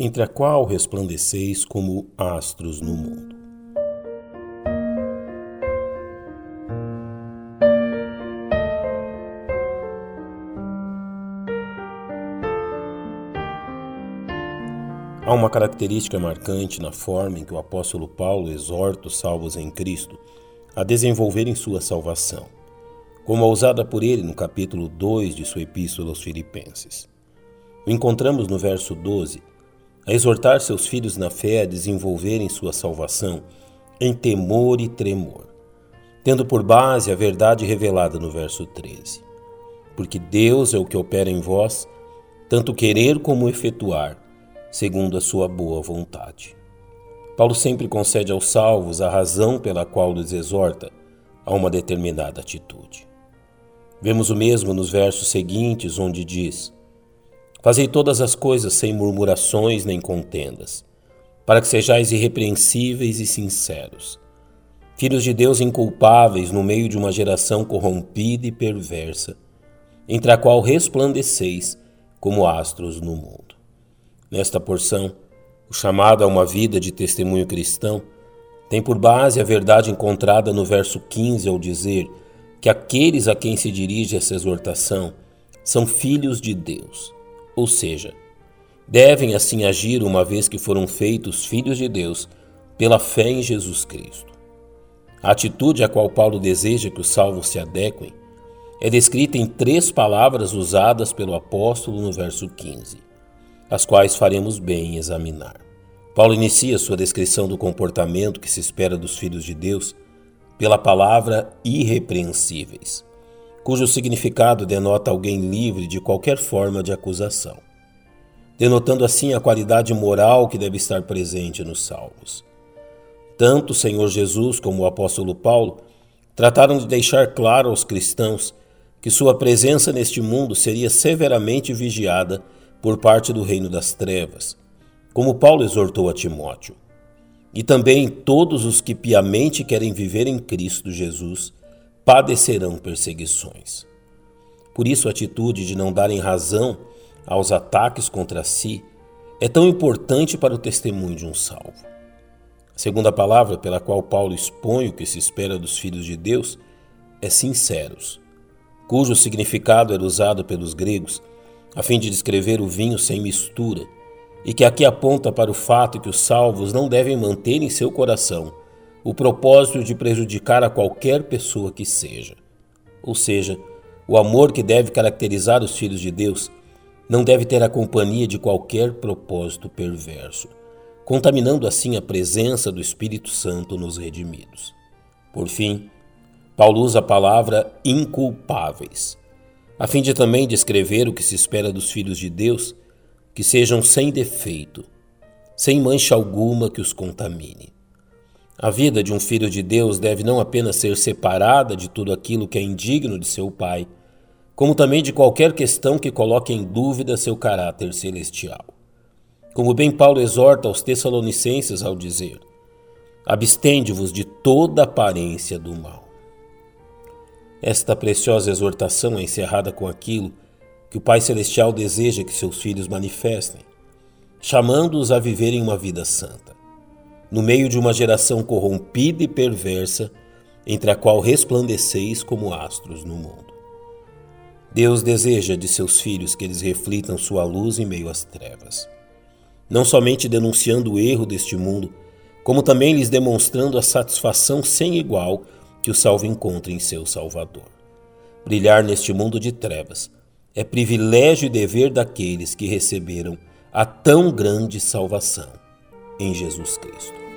entre a qual resplandeceis como astros no mundo. Há uma característica marcante na forma em que o apóstolo Paulo exorta os salvos em Cristo a desenvolverem sua salvação, como a usada por ele no capítulo 2 de sua epístola aos Filipenses. O encontramos no verso 12, a exortar seus filhos na fé a desenvolverem sua salvação em temor e tremor, tendo por base a verdade revelada no verso 13. Porque Deus é o que opera em vós, tanto querer como efetuar segundo a sua boa vontade. Paulo sempre concede aos salvos a razão pela qual lhes exorta a uma determinada atitude. Vemos o mesmo nos versos seguintes, onde diz: Fazei todas as coisas sem murmurações nem contendas, para que sejais irrepreensíveis e sinceros, filhos de Deus inculpáveis no meio de uma geração corrompida e perversa, entre a qual resplandeceis como astros no mundo. Nesta porção, o chamado a uma vida de testemunho cristão tem por base a verdade encontrada no verso 15 ao dizer que aqueles a quem se dirige essa exortação são filhos de Deus, ou seja, devem assim agir uma vez que foram feitos filhos de Deus pela fé em Jesus Cristo. A atitude a qual Paulo deseja que os salvos se adequem é descrita em três palavras usadas pelo apóstolo no verso 15 as quais faremos bem em examinar. Paulo inicia sua descrição do comportamento que se espera dos filhos de Deus pela palavra irrepreensíveis, cujo significado denota alguém livre de qualquer forma de acusação, denotando assim a qualidade moral que deve estar presente nos salmos. Tanto o Senhor Jesus como o apóstolo Paulo trataram de deixar claro aos cristãos que sua presença neste mundo seria severamente vigiada por parte do reino das trevas, como Paulo exortou a Timóteo. E também todos os que piamente querem viver em Cristo Jesus padecerão perseguições. Por isso, a atitude de não darem razão aos ataques contra si é tão importante para o testemunho de um salvo. A segunda palavra pela qual Paulo expõe o que se espera dos filhos de Deus é sinceros, cujo significado era usado pelos gregos a fim de descrever o vinho sem mistura, e que aqui aponta para o fato que os salvos não devem manter em seu coração o propósito de prejudicar a qualquer pessoa que seja. Ou seja, o amor que deve caracterizar os filhos de Deus não deve ter a companhia de qualquer propósito perverso, contaminando assim a presença do Espírito Santo nos redimidos. Por fim, Paulo usa a palavra inculpáveis a fim de também descrever o que se espera dos filhos de Deus, que sejam sem defeito, sem mancha alguma que os contamine. A vida de um filho de Deus deve não apenas ser separada de tudo aquilo que é indigno de seu pai, como também de qualquer questão que coloque em dúvida seu caráter celestial. Como bem Paulo exorta aos Tessalonicenses ao dizer: Abstende-vos de toda aparência do mal. Esta preciosa exortação é encerrada com aquilo que o Pai Celestial deseja que seus filhos manifestem, chamando-os a viverem uma vida santa, no meio de uma geração corrompida e perversa, entre a qual resplandeceis como astros no mundo. Deus deseja de seus filhos que eles reflitam sua luz em meio às trevas, não somente denunciando o erro deste mundo, como também lhes demonstrando a satisfação sem igual que o salvo encontre em seu Salvador. Brilhar neste mundo de trevas é privilégio e dever daqueles que receberam a tão grande salvação em Jesus Cristo.